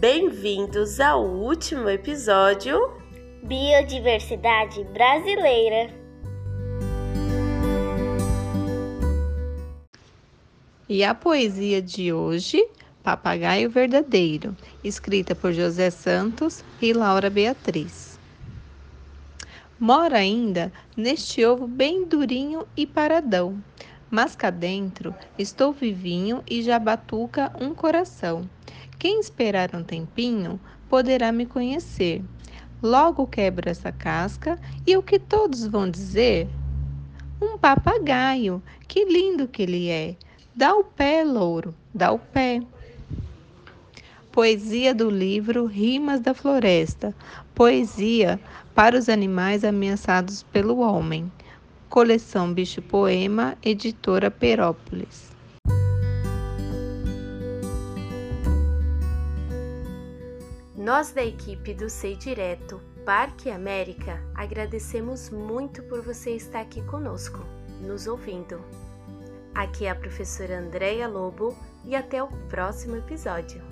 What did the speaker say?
Bem-vindos ao último episódio Biodiversidade Brasileira. E a poesia de hoje, Papagaio Verdadeiro, escrita por José Santos e Laura Beatriz. Mora ainda neste ovo bem durinho e paradão, mas cá dentro estou vivinho e já batuca um coração. Quem esperar um tempinho poderá me conhecer. Logo quebro essa casca e o que todos vão dizer? Um papagaio, que lindo que ele é! Dá o pé, louro, dá o pé. Poesia do livro Rimas da Floresta. Poesia para os animais ameaçados pelo homem. Coleção Bicho Poema, editora Perópolis. Nós da equipe do Sei Direto Parque América agradecemos muito por você estar aqui conosco, nos ouvindo. Aqui é a professora Andréia Lobo e até o próximo episódio.